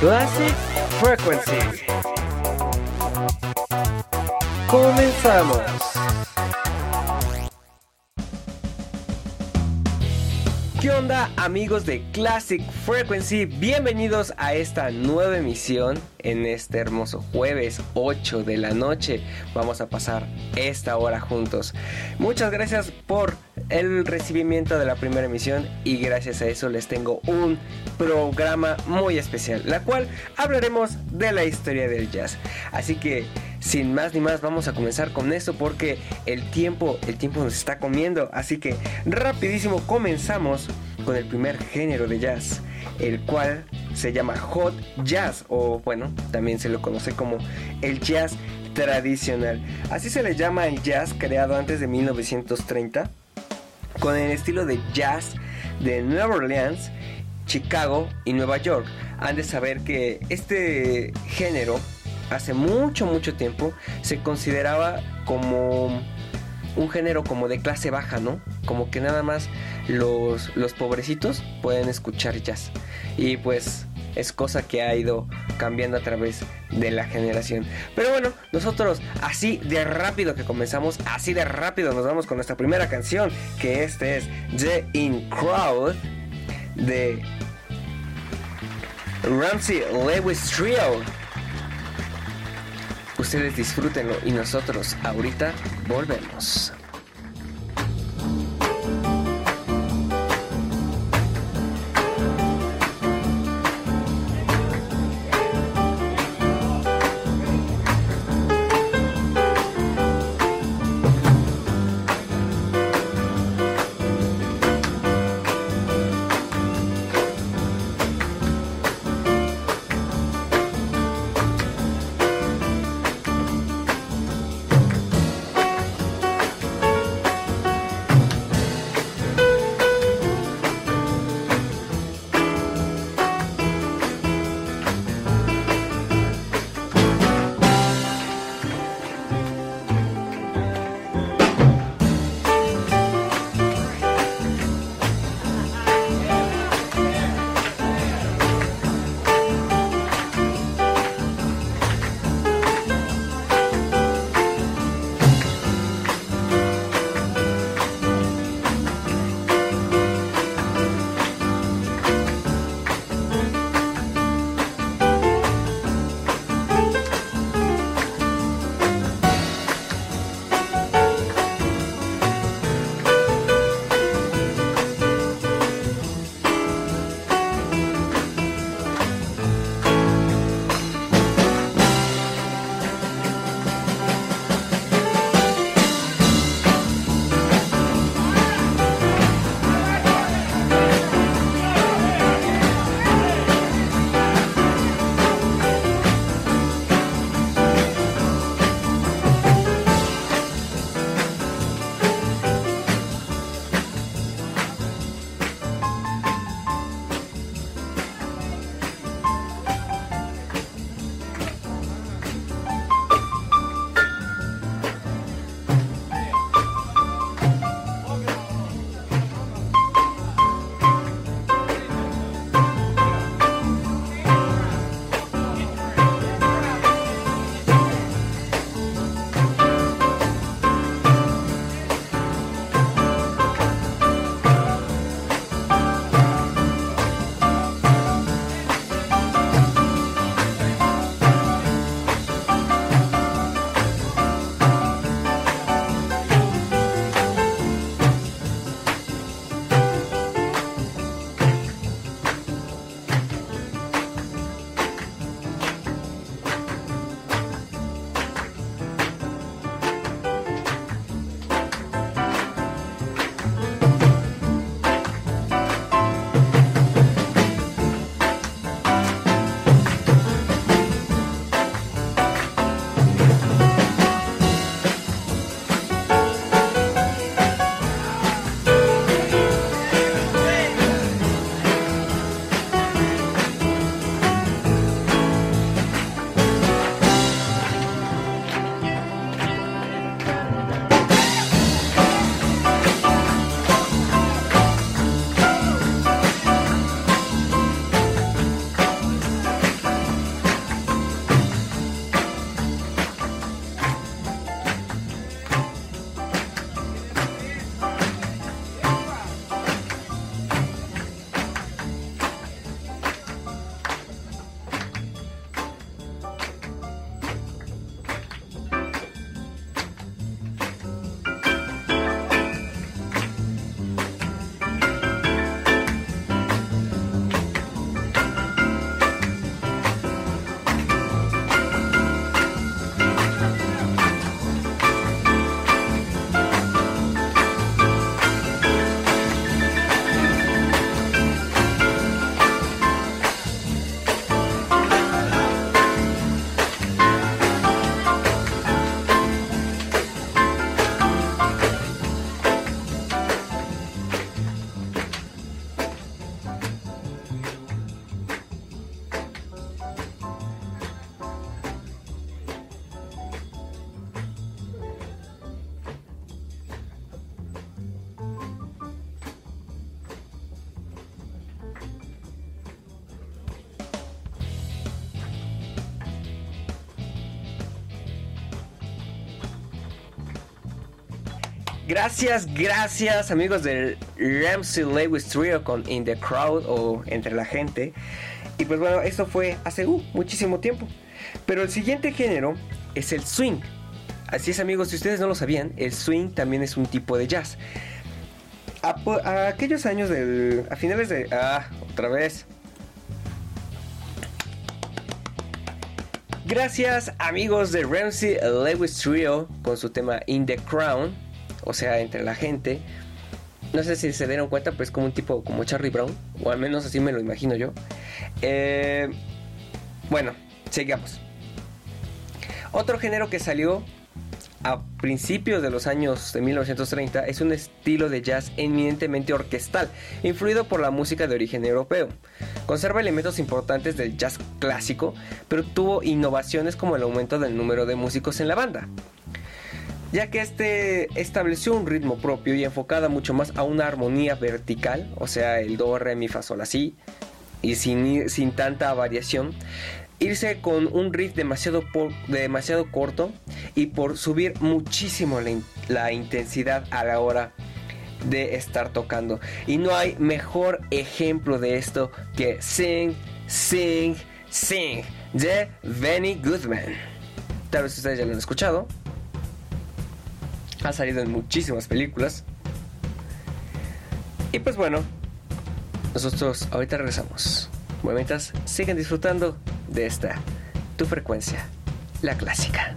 Classic Frequency. Comenzamos. ¿Qué onda amigos de Classic Frequency? Bienvenidos a esta nueva emisión en este hermoso jueves 8 de la noche. Vamos a pasar esta hora juntos. Muchas gracias por el recibimiento de la primera emisión y gracias a eso les tengo un programa muy especial, la cual hablaremos de la historia del jazz. Así que sin más ni más vamos a comenzar con esto porque el tiempo, el tiempo nos está comiendo. Así que rapidísimo comenzamos con el primer género de jazz, el cual se llama hot jazz o bueno, también se lo conoce como el jazz tradicional. Así se le llama el jazz creado antes de 1930 con el estilo de jazz de Nueva Orleans, Chicago y Nueva York. Han de saber que este género hace mucho, mucho tiempo se consideraba como un género como de clase baja, ¿no? Como que nada más los, los pobrecitos pueden escuchar jazz. Y pues es cosa que ha ido cambiando a través de la generación. Pero bueno, nosotros así de rápido que comenzamos, así de rápido nos vamos con nuestra primera canción, que este es The In Crowd de Ramsey Lewis Trio. Ustedes disfrútenlo y nosotros ahorita volvemos. Gracias, gracias amigos del Ramsey Lewis Trio con In the Crowd o Entre la Gente. Y pues bueno, eso fue hace uh, muchísimo tiempo. Pero el siguiente género es el swing. Así es amigos, si ustedes no lo sabían, el swing también es un tipo de jazz. A, aquellos años del... a finales de... Ah, otra vez. Gracias amigos de Ramsey Lewis Trio con su tema In the Crown, o sea, entre la gente. No sé si se dieron cuenta, pero es como un tipo como Charlie Brown, o al menos así me lo imagino yo. Eh, bueno, sigamos. Otro género que salió a principios de los años de 1930 es un estilo de jazz eminentemente orquestal, influido por la música de origen europeo. Conserva elementos importantes del jazz clásico, pero tuvo innovaciones como el aumento del número de músicos en la banda. Ya que este estableció un ritmo propio y enfocada mucho más a una armonía vertical, o sea, el do, re, mi, fa, sol, así, y sin, sin tanta variación, irse con un riff demasiado, demasiado corto y por subir muchísimo la, intensidad a la hora de estar tocando. Y no hay mejor ejemplo de esto que Sing, Sing, Sing de Benny Goodman. Tal vez ustedes ya lo han escuchado. Ha salido en muchísimas películas. Y pues bueno, nosotros ahorita regresamos. Mientras siguen disfrutando de esta, tu frecuencia, la clásica.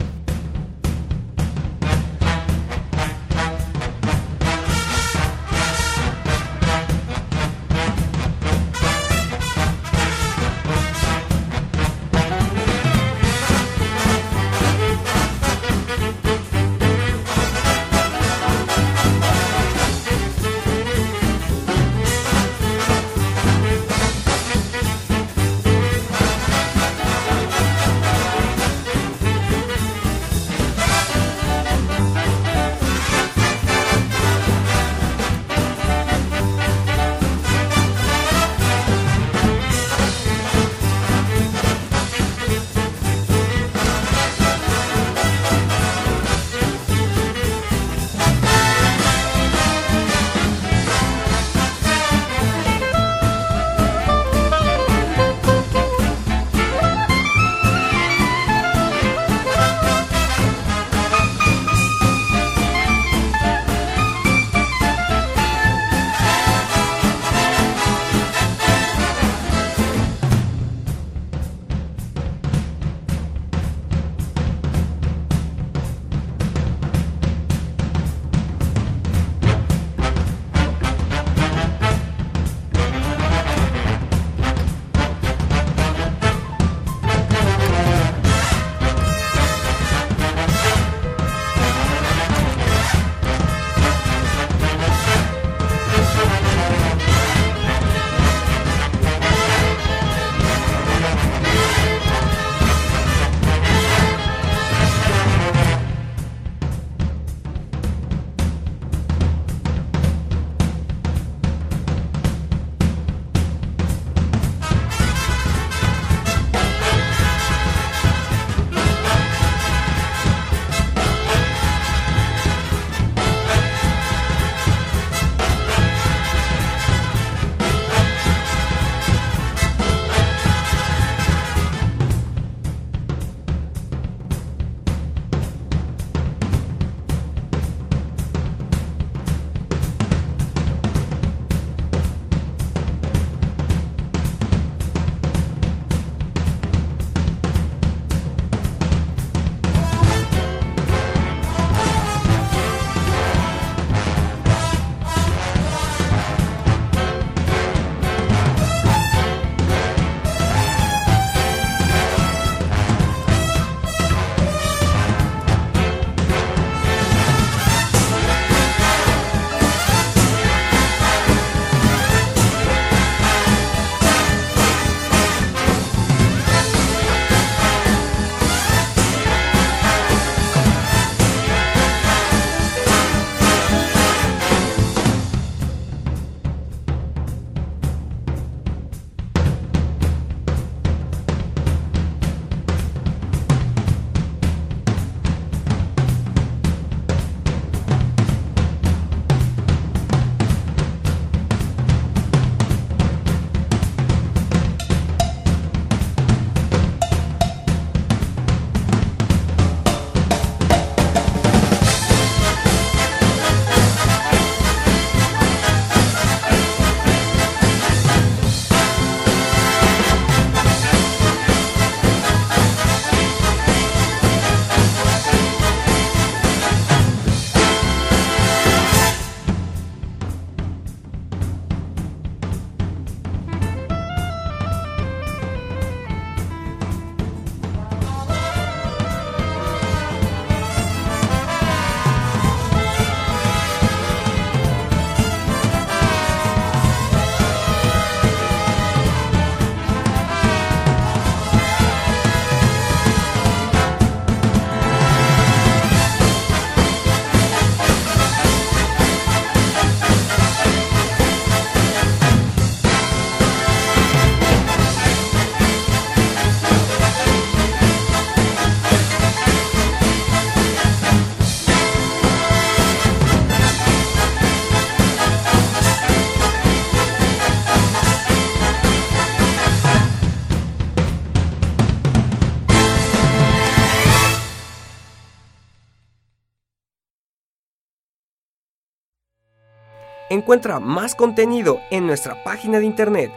Encuentra más contenido en nuestra página de internet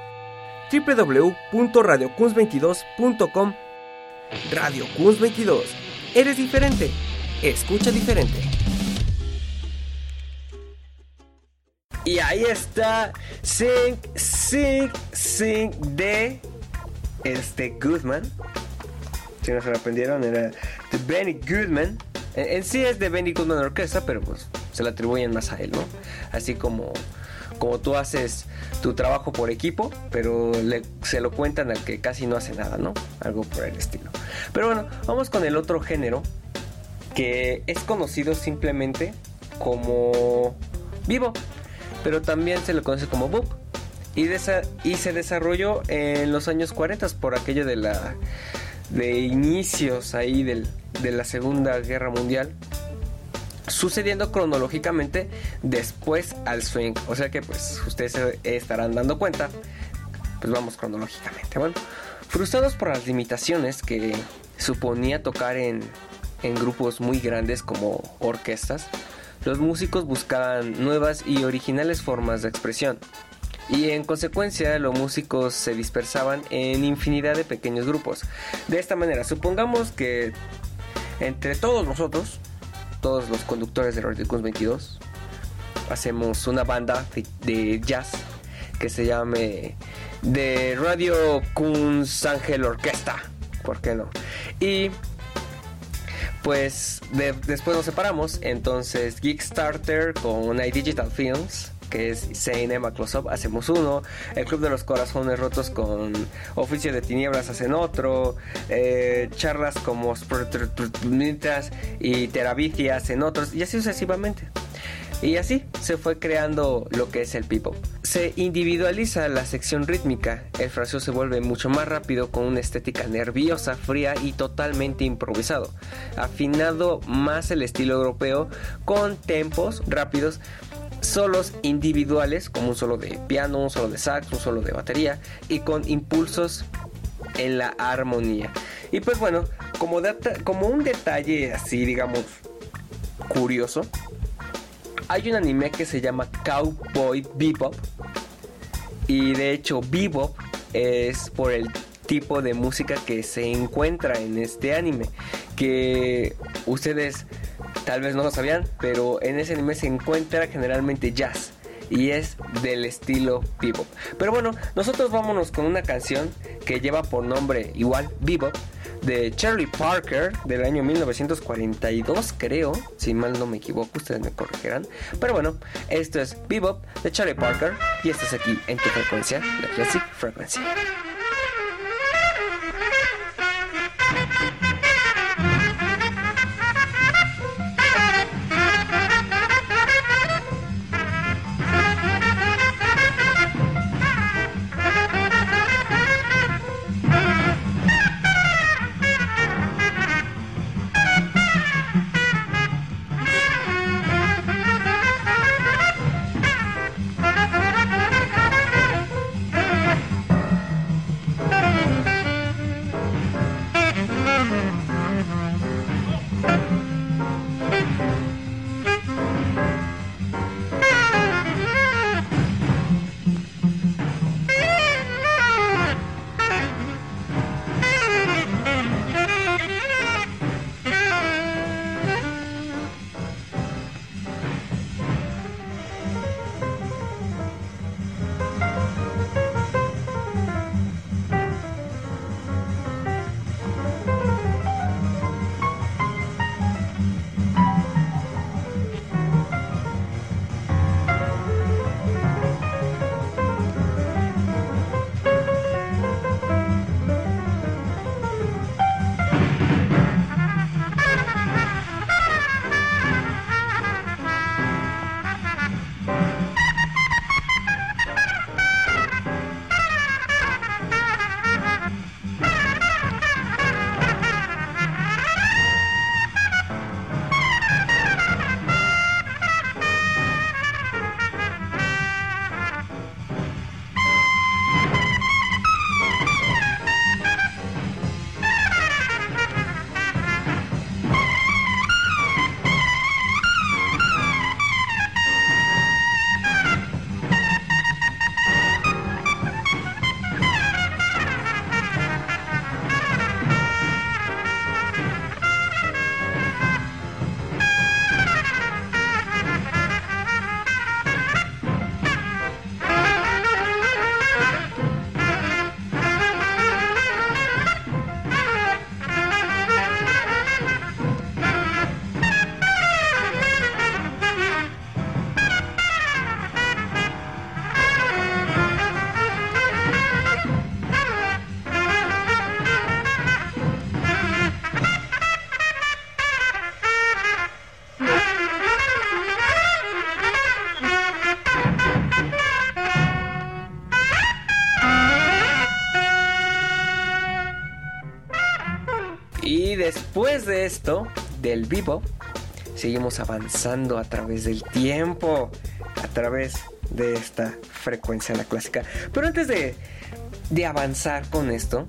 www.radiocuns22.com. Radio Cuns 22. Eres diferente. Escucha diferente. Y ahí está Sing, Sing, Sing de este Goodman. Si no se lo aprendieron, era de Benny Goodman. En, sí es de Benny Goodman Orquesta, pero pues se lo atribuyen más a él, ¿no? Así como, como tú haces tu trabajo por equipo, pero se lo cuentan al que casi no hace nada, ¿no? Algo por el estilo. Pero bueno, vamos con el otro género que es conocido simplemente como vivo, pero también se lo conoce como boop. Y, y se desarrolló en los años 40 por aquello de la de inicios ahí del, de la Segunda Guerra Mundial sucediendo cronológicamente después al swing. O sea que pues ustedes se estarán dando cuenta. Pues vamos cronológicamente. Bueno, frustrados por las limitaciones que suponía tocar en, en grupos muy grandes como orquestas, los músicos buscaban nuevas y originales formas de expresión. Y en consecuencia los músicos se dispersaban en infinidad de pequeños grupos. De esta manera, supongamos que entre todos nosotros todos los conductores de Radio 22. Hacemos una banda de, jazz que se llame de Radio Kunz Ángel Orquesta. ¿Por qué no? Y pues después nos separamos. Entonces Geekstarter con iDigital Films que es CNM Close hacemos uno. El Club de los Corazones Rotos con Oficio de Tinieblas hacen otro. Eh, charlas como y Terabici hacen otros. Y así sucesivamente. Y así se fue creando lo que es el pipo. Se individualiza la sección rítmica, el fraseo se vuelve mucho más rápido con una estética nerviosa, fría y totalmente improvisado, afinado más el estilo europeo con tempos rápidos solos individuales, como un solo de piano, un solo de sax, un solo de batería, y con impulsos en la armonía. Y pues bueno, como, como un detalle así, digamos, curioso, hay un anime que se llama Cowboy Bebop. Y de hecho, Bebop es por el tipo de música que se encuentra en este anime. Que ustedes Tal vez no lo sabían, pero en ese anime se encuentra generalmente jazz y es del estilo bebop. Pero bueno, nosotros vámonos con una canción que lleva por nombre igual bebop de Charlie Parker del año 1942, creo, si mal no me equivoco, ustedes me corregirán. Pero bueno, esto es Bebop de Charlie Parker y esto es aquí en tu frecuencia, la Classic Frequency. Esto, del vivo, seguimos avanzando a través del tiempo, a través de esta frecuencia la clásica. Pero antes de, de avanzar con esto,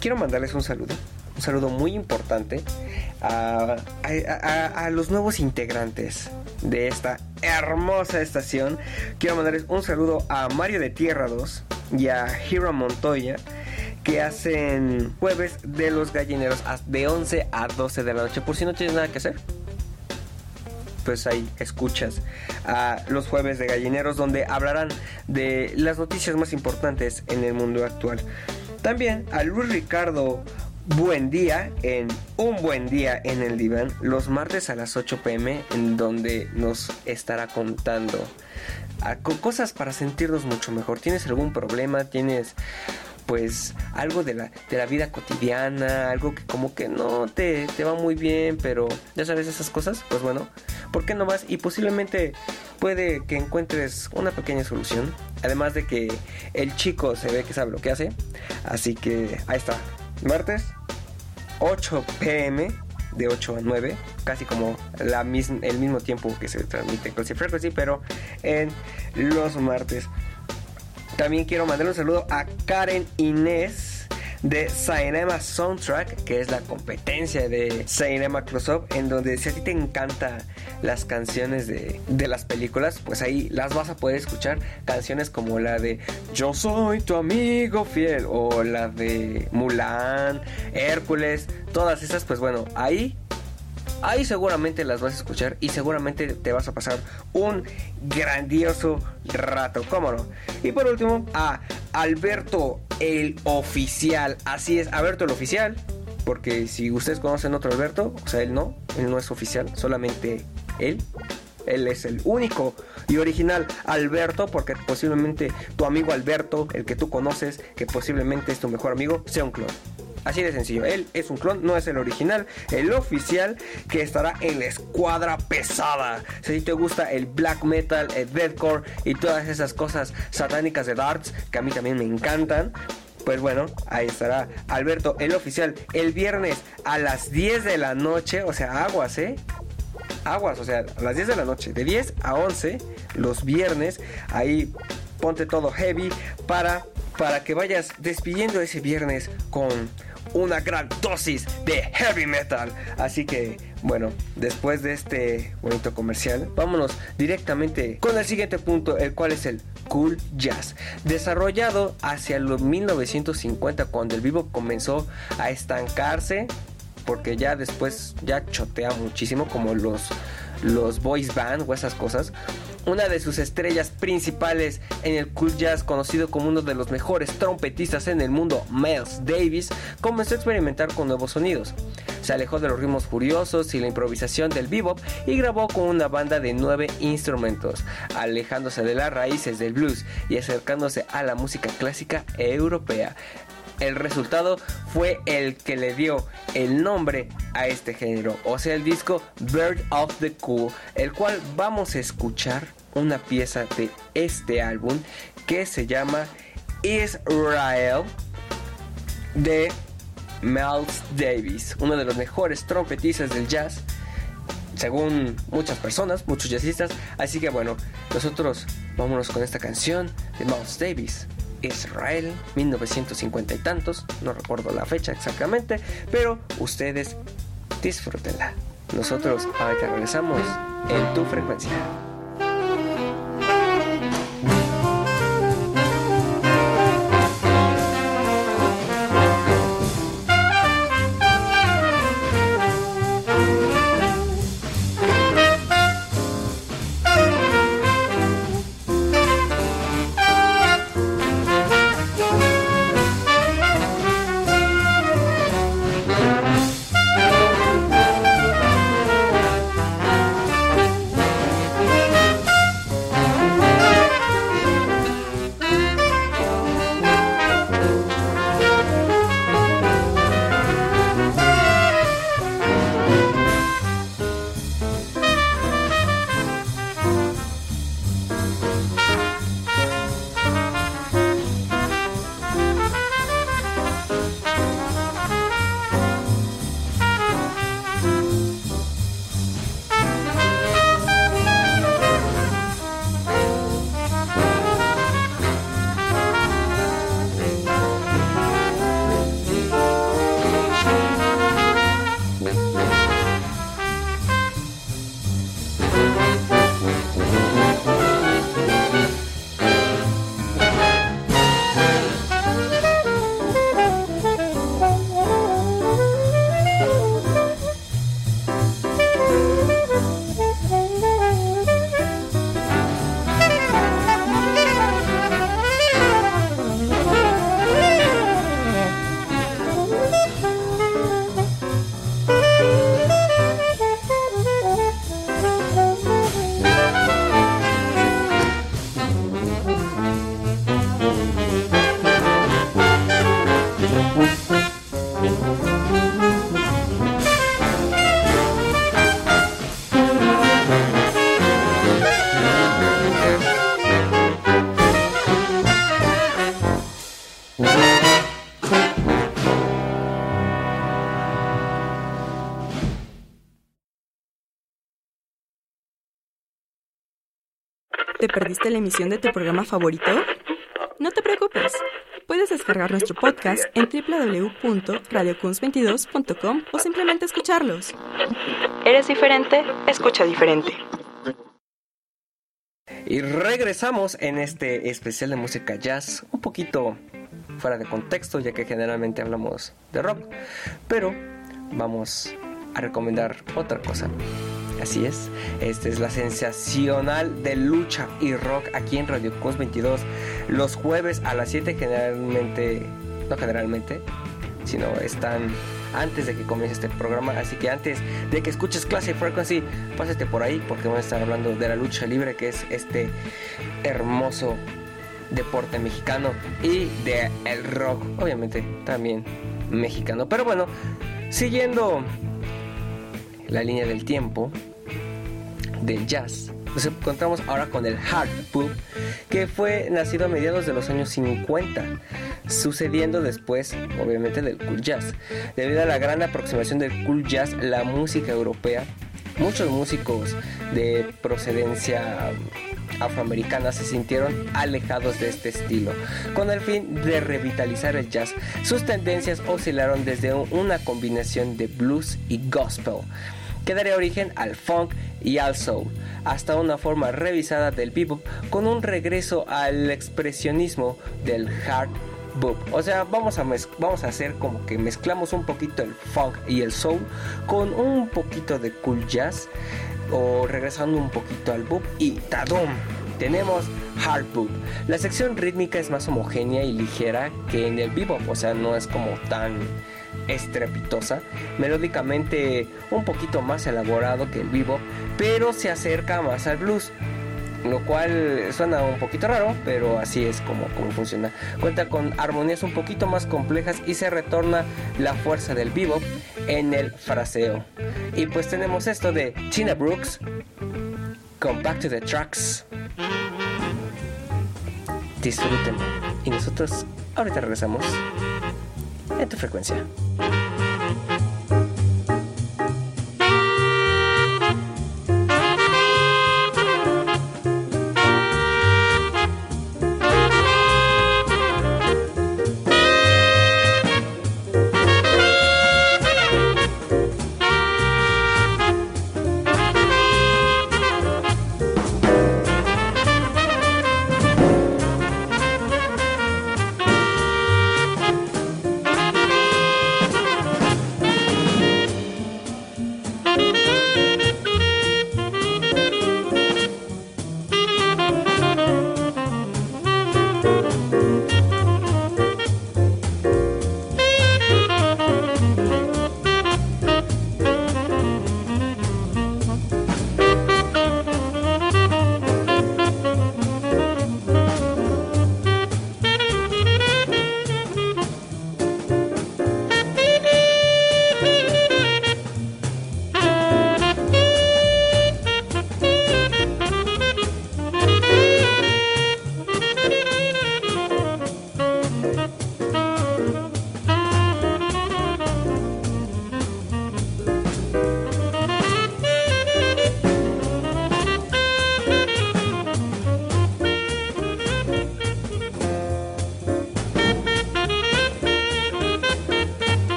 quiero mandarles un saludo, un saludo muy importante a, a, los nuevos integrantes de esta hermosa estación. Quiero mandarles un saludo a Mario de Tierra 2 y a Hiro Montoya que hacen jueves de los gallineros de 11 a 12 de la noche. Por si no tienes nada que hacer, pues ahí escuchas a los jueves de gallineros donde hablarán de las noticias más importantes en el mundo actual. También a Luis Ricardo Buen Día en Un Buen Día en el Diván los martes a las 8 pm en donde nos estará contando cosas para sentirnos mucho mejor. ¿Tienes algún problema? ¿Tienes pues algo de la, de la vida cotidiana, algo que como que no te, te va muy bien, pero ya sabes esas cosas, pues bueno, ¿por qué no vas? Y posiblemente puede que encuentres una pequeña solución. Además de que el chico se ve que sabe lo que hace. Así que ahí está. Martes, 8 pm, de 8 a 9, casi como la el mismo tiempo que se transmite con Frequency, pero en los martes. También quiero mandar un saludo a Karen Inés de Cinema Soundtrack, que es la competencia de Cinema Close-Up, en donde si a ti te encantan las canciones de, de, las películas, pues ahí las vas a poder escuchar. Canciones como la de Yo soy tu amigo fiel, o la de Mulan, Hércules, todas esas, pues bueno, ahí Ahí seguramente las vas a escuchar y seguramente te vas a pasar un grandioso rato, cómo no. Y por último, a Alberto el oficial. Así es, Alberto el oficial. Porque si ustedes conocen otro Alberto, o sea, él no, él no es oficial, solamente él. Él es el único y original Alberto, porque posiblemente tu amigo Alberto, el que tú conoces, que posiblemente es tu mejor amigo, sea un clon. Así de sencillo. Él es un clon, no es el original. El oficial que estará en la escuadra pesada. Si te gusta el black metal, el deathcore y todas esas cosas satánicas de darts que a mí también me encantan. Pues bueno, ahí estará Alberto, el oficial, el viernes a las 10 de la noche. O sea, aguas, ¿eh? Aguas, o sea, a las 10 de la noche. De 10 a 11 los viernes. Ahí ponte todo heavy para, para que vayas despidiendo ese viernes con una gran dosis de heavy metal. Así que, bueno, después de este bonito comercial, vámonos directamente con el siguiente punto, el cual es el cool jazz. Desarrollado hacia los 1950, cuando el vivo comenzó a estancarse, porque ya después ya chotea muchísimo, como los los boys band o esas cosas. Una de sus estrellas principales en el cool jazz, conocido como uno de los mejores trompetistas en el mundo, Miles Davis, comenzó a experimentar con nuevos sonidos. Se alejó de los ritmos furiosos y la improvisación del bebop y grabó con una banda de nueve instrumentos, alejándose de las raíces del blues y acercándose a la música clásica europea. El resultado fue el que le dio el nombre a este género, o sea, el disco Bird of the Cool, el cual vamos a escuchar una pieza de este álbum que se llama Israel de Miles Davis, uno de los mejores trompetistas del jazz según muchas personas, muchos jazzistas. Así que bueno, nosotros vámonos con esta canción de Miles Davis. Israel, 1950 y tantos, no recuerdo la fecha exactamente, pero ustedes disfrútenla. Nosotros ahorita regresamos en tu frecuencia. ¿Te perdiste la emisión de tu programa favorito? No te preocupes. Puedes descargar nuestro podcast en www.radiocuns22.com o simplemente escucharlos. ¿Eres diferente? Escucha diferente. Y regresamos en este especial de música jazz, un poquito fuera de contexto, ya que generalmente hablamos de rock, pero vamos a recomendar otra cosa. Así es, esta es la sensacional de lucha y rock aquí en Radio Cos 22, los jueves a las 7 generalmente, no generalmente, sino están antes de que comience este programa. Así que antes de que escuches Classic Frequency, pásate por ahí porque vamos a estar hablando de la lucha libre, que es este hermoso deporte mexicano y de el rock, obviamente también mexicano. Pero bueno, siguiendo la línea del tiempo del jazz. Nos encontramos ahora con el hard bop, que fue nacido a mediados de los años 50, sucediendo después, obviamente, del cool jazz. Debido a la gran aproximación del cool jazz, la música europea, muchos músicos de procedencia afroamericana se sintieron alejados de este estilo. Con el fin de revitalizar el jazz, sus tendencias oscilaron desde una combinación de blues y gospel, que daría origen al funk y al soul, hasta una forma revisada del bebop con un regreso al expresionismo del hard bop. O sea, vamos a, vamos a hacer como que mezclamos un poquito el funk y el soul con un poquito de cool jazz o regresando un poquito al bop y ¡tadum! Tenemos hard bop. La sección rítmica es más homogénea y ligera que en el bebop, o sea, no es como tan estrepitosa, melódicamente un poquito más elaborado que el vivo, pero se acerca más al blues. Lo cual suena un poquito raro, pero así es como, como funciona. Cuenta con armonías un poquito más complejas y se retorna la fuerza del vivo en el fraseo. Y pues tenemos esto de Tina Brooks con Back to the Tracks. Disfruten. Y nosotros ahorita regresamos en tu frecuencia.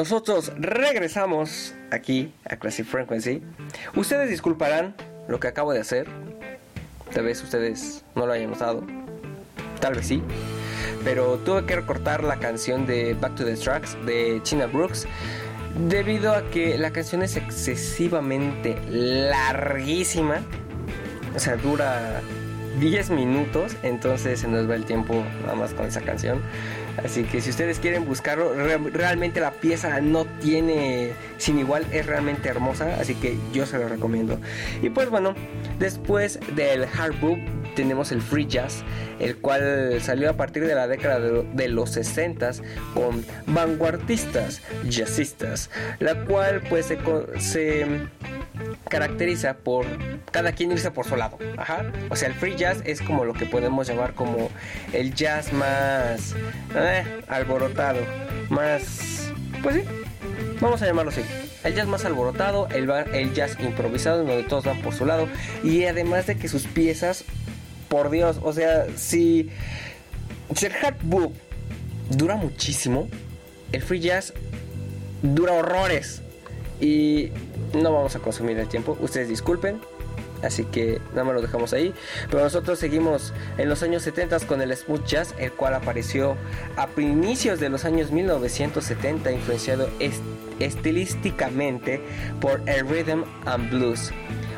Nosotros regresamos aquí a Classic Frequency. Ustedes disculparán lo que acabo de hacer. Tal vez ustedes no lo hayan notado. Tal vez sí. Pero tuve que recortar la canción de Back to the Tracks de China Brooks. Debido a que la canción es excesivamente larguísima. O sea, dura 10 minutos. Entonces se nos va el tiempo nada más con esa canción. Así que si ustedes quieren buscarlo, realmente la pieza no tiene sin igual, es realmente hermosa, así que yo se lo recomiendo. Y pues bueno, después del hard book tenemos el free jazz, el cual salió a partir de la década de, los 60 con vanguardistas jazzistas, la cual pues se, se caracteriza por cada quien irse por su lado. O sea, el free jazz es como lo que podemos llamar como el jazz más eh, alborotado, más, pues sí, vamos a llamarlo así. El jazz más alborotado, el, el jazz improvisado, en donde todos van por su lado. Y además de que sus piezas, por Dios, o sea, si, hard book dura muchísimo, el free jazz dura horrores. Y no vamos a consumir el tiempo. Ustedes disculpen. Así que nada más lo dejamos ahí. Pero nosotros seguimos en los años 70 con el smooth jazz, el cual apareció a inicios de los años 1970, influenciado estilísticamente por el rhythm and blues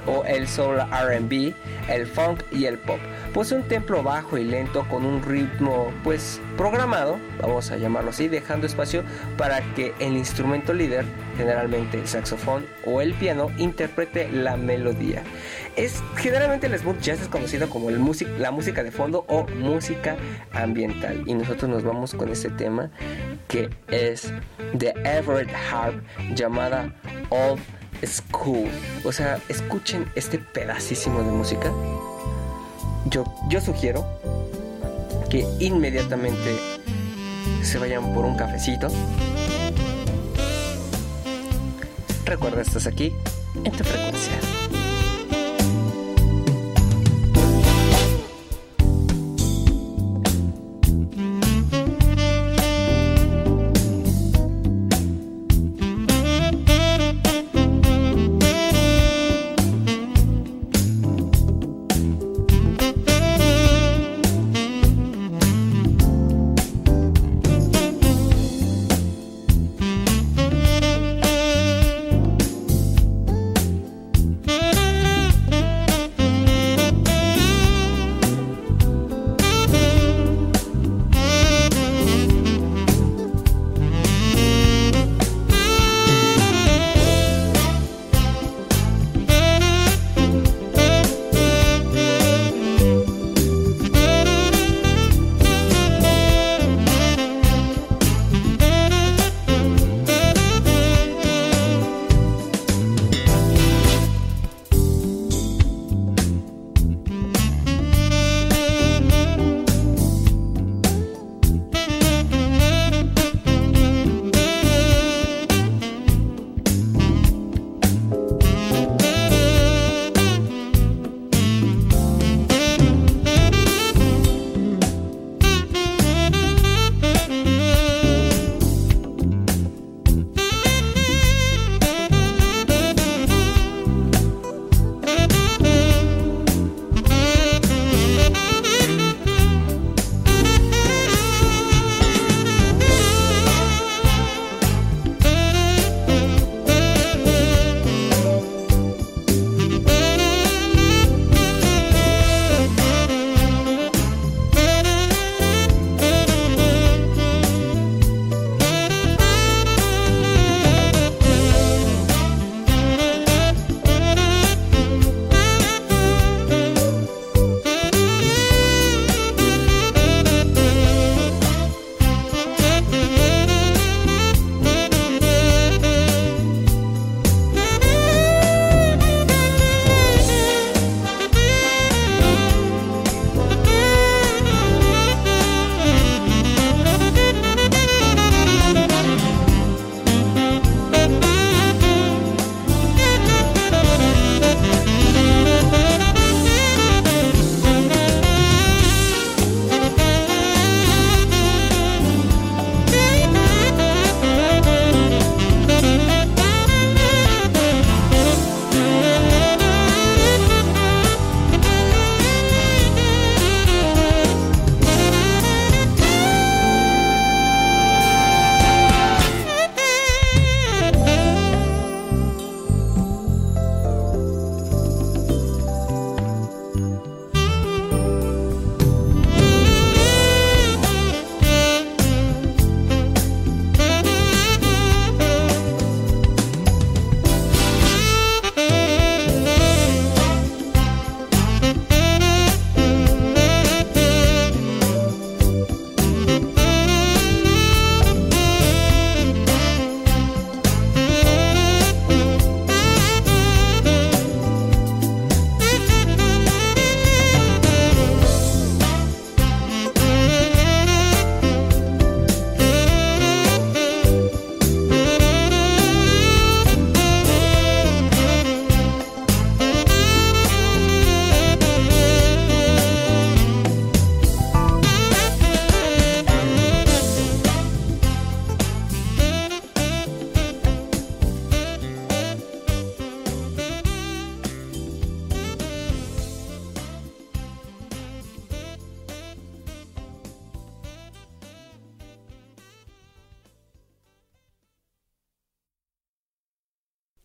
o el soul RB, el funk y el pop. Posee un templo bajo y lento con un ritmo pues programado, vamos a llamarlo así, dejando espacio para que el instrumento líder, generalmente el saxofón o el piano, interprete la melodía. Es generalmente el smooth jazz es conocido como el la música de fondo o música ambiental y nosotros nos vamos con este tema que es The Everett Harp llamada Old School. O sea, escuchen este pedacísimo de música yo, yo sugiero que inmediatamente se vayan por un cafecito. Recuerda, estás aquí en tu frecuencia.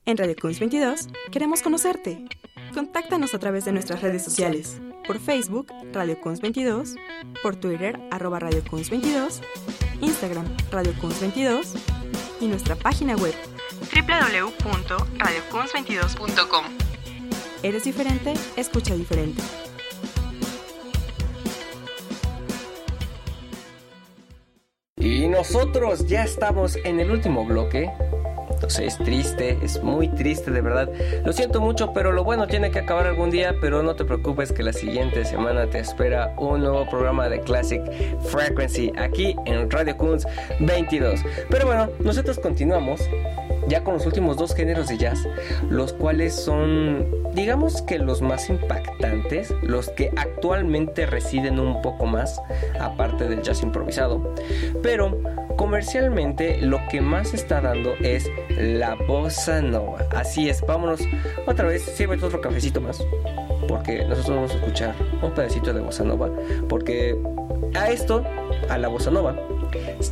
En Radio Kunz 22 queremos conocerte. Contáctanos a través de nuestras redes sociales. Por Facebook, Radio Kunz 22, por Twitter, arroba Radio Kunz 22, Instagram, Radio Kunz 22 y nuestra página web www.radiokunz22.com. Eres diferente, escucha diferente. Y nosotros ya estamos en el último bloque. Es triste, es muy triste de verdad. Lo siento mucho, pero lo bueno tiene que acabar algún día. Pero no te preocupes que la siguiente semana te espera un nuevo programa de Classic Frequency aquí en Radio Kunz 22. Pero bueno, nosotros continuamos ya con los últimos dos géneros de jazz, los cuales son, digamos que los más impactantes, los que actualmente residen un poco más, aparte del jazz improvisado. Pero comercialmente lo que más está dando es la bossa nova. Así es, vámonos otra vez, sirve otro cafecito más, porque nosotros vamos a escuchar un pedacito de bossa nova, porque a esto, a la bossa nova,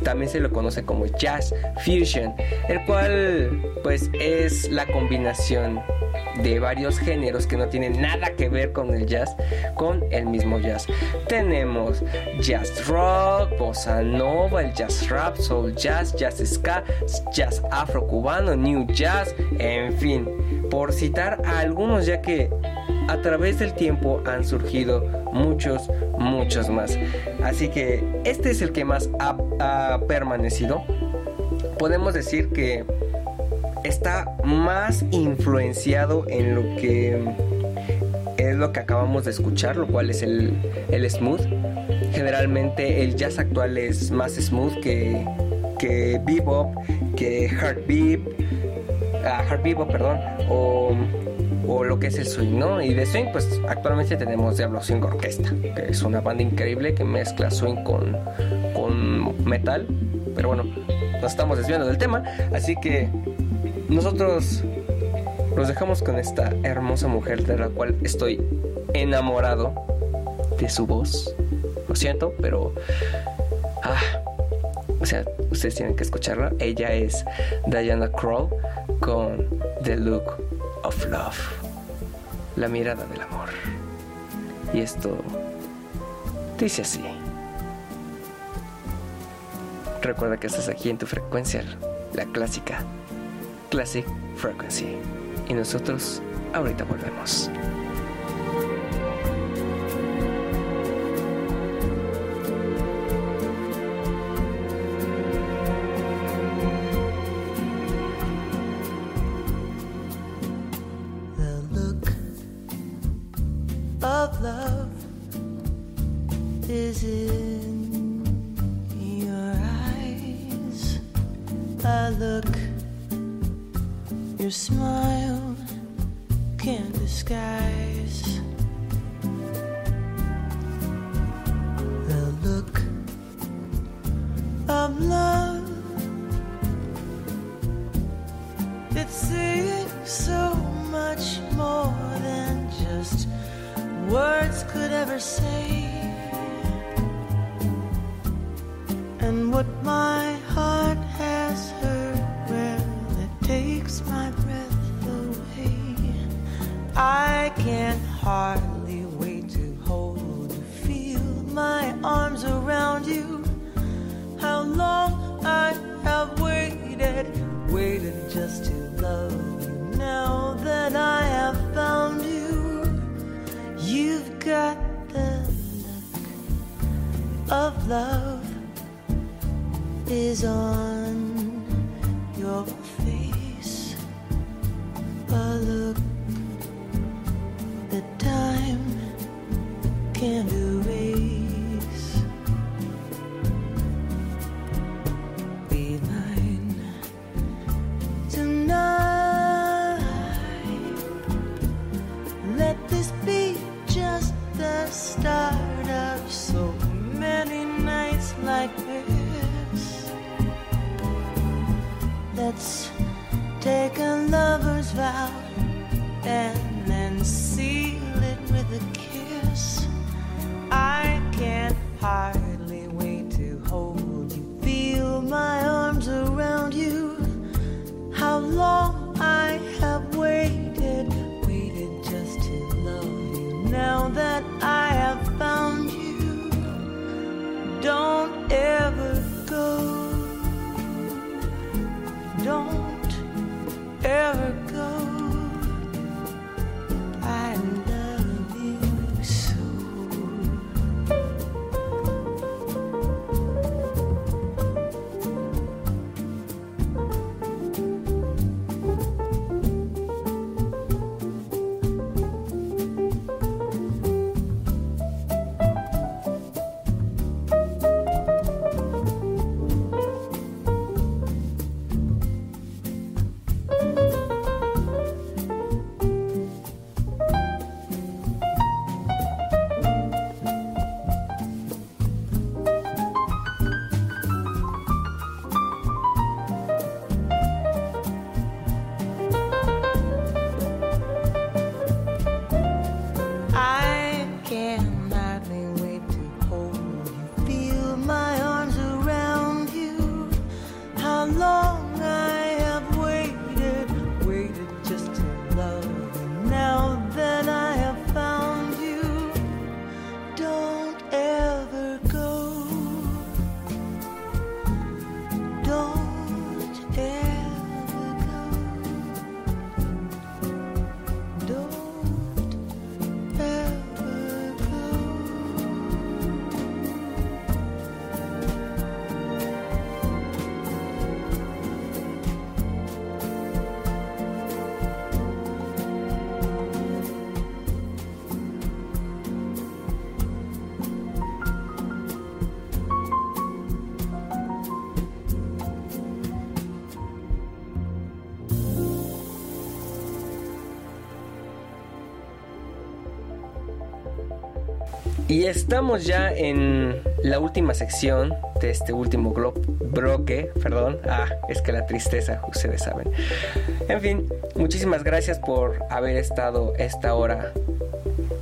también se lo conoce como jazz fusion, el cual pues es la combinación de varios géneros que no tienen nada que ver con el jazz, con el mismo jazz. Tenemos jazz rock, bossa nova, el jazz rap, soul jazz, jazz ska, jazz afro-cubano, new jazz, en fin, por citar a algunos ya que a través del tiempo han surgido muchos, muchos más. Así que este es el que más ha, permanecido. Podemos decir que está más influenciado en lo que es lo que acabamos de escuchar, lo cual es el, el smooth. Generalmente el jazz actual es más smooth que, que bebop, que hard beat, ah, hard bebop, perdón, o o lo que es el swing, ¿no? Y de swing, pues actualmente tenemos Diablo Swing Orquesta, que es una banda increíble que mezcla swing con, con metal. Pero bueno, nos estamos desviando del tema, así que nosotros nos dejamos con esta hermosa mujer de la cual estoy enamorado de su voz. Lo siento, pero... Ah, o sea, ustedes tienen que escucharla. Ella es Diana Kroll con The Look of Love, la mirada del amor. Y esto dice así. Recuerda que estás aquí en tu frecuencia, la clásica, Classic Frequency. Y nosotros ahorita volvemos. love is on. Y estamos ya en la última sección de este último bloque, perdón. Ah, es que la tristeza, ustedes saben. En fin, muchísimas gracias por haber estado esta hora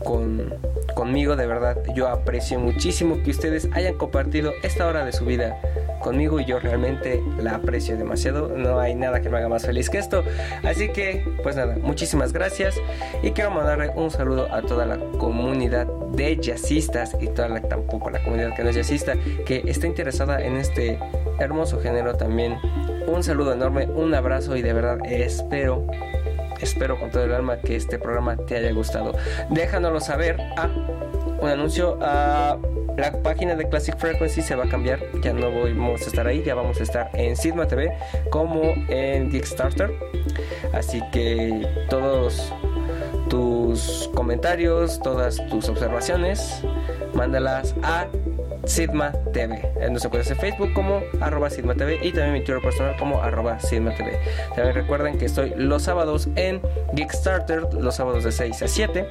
con, conmigo, de verdad. Yo aprecio muchísimo que ustedes hayan compartido esta hora de su vida conmigo y yo realmente la aprecio demasiado. No hay nada que me haga más feliz que esto. Así que, pues nada, muchísimas gracias y quiero mandarle un saludo a toda la comunidad de jazzistas y toda la, tampoco la comunidad que no es jazzista que está interesada en este hermoso género también. Un saludo enorme, un abrazo y de verdad espero espero con todo el alma que este programa te haya gustado. Déjanoslo saber a un anuncio a la página de Classic Frequency se va a cambiar, ya no vamos a estar ahí, ya vamos a estar en Sigma TV como en Kickstarter. Así que todos tus comentarios, todas tus observaciones, mándalas a Sigma TV. No se puede hacer Facebook como arroba Sigma TV y también mi Twitter personal como arroba Sigma TV. También recuerden que estoy los sábados en Kickstarter, los sábados de 6 a 7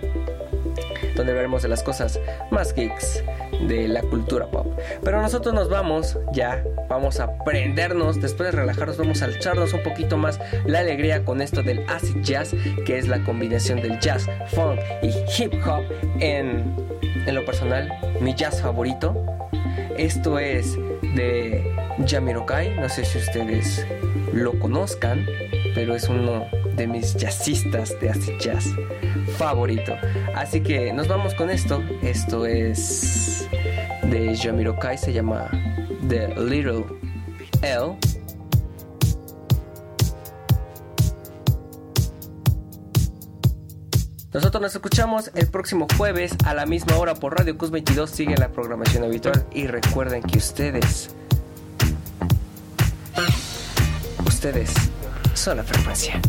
donde veremos de las cosas más geeks de la cultura pop. Pero nosotros nos vamos ya, vamos a prendernos, después de relajarnos, vamos a echarnos un poquito más la alegría con esto del acid jazz, que es la combinación del jazz, funk y hip hop en, en lo personal, mi jazz favorito. Esto es de Jamiroquai, no sé si ustedes lo conozcan, pero es uno de mis jazzistas de acid jazz favorito. Así que nos vamos con esto. Esto es de Yamiro Kai, se llama The Little L. Nosotros nos escuchamos el próximo jueves a la misma hora por Radio Cus 22. Sigue la programación habitual y recuerden que ustedes, ustedes son la frecuencia.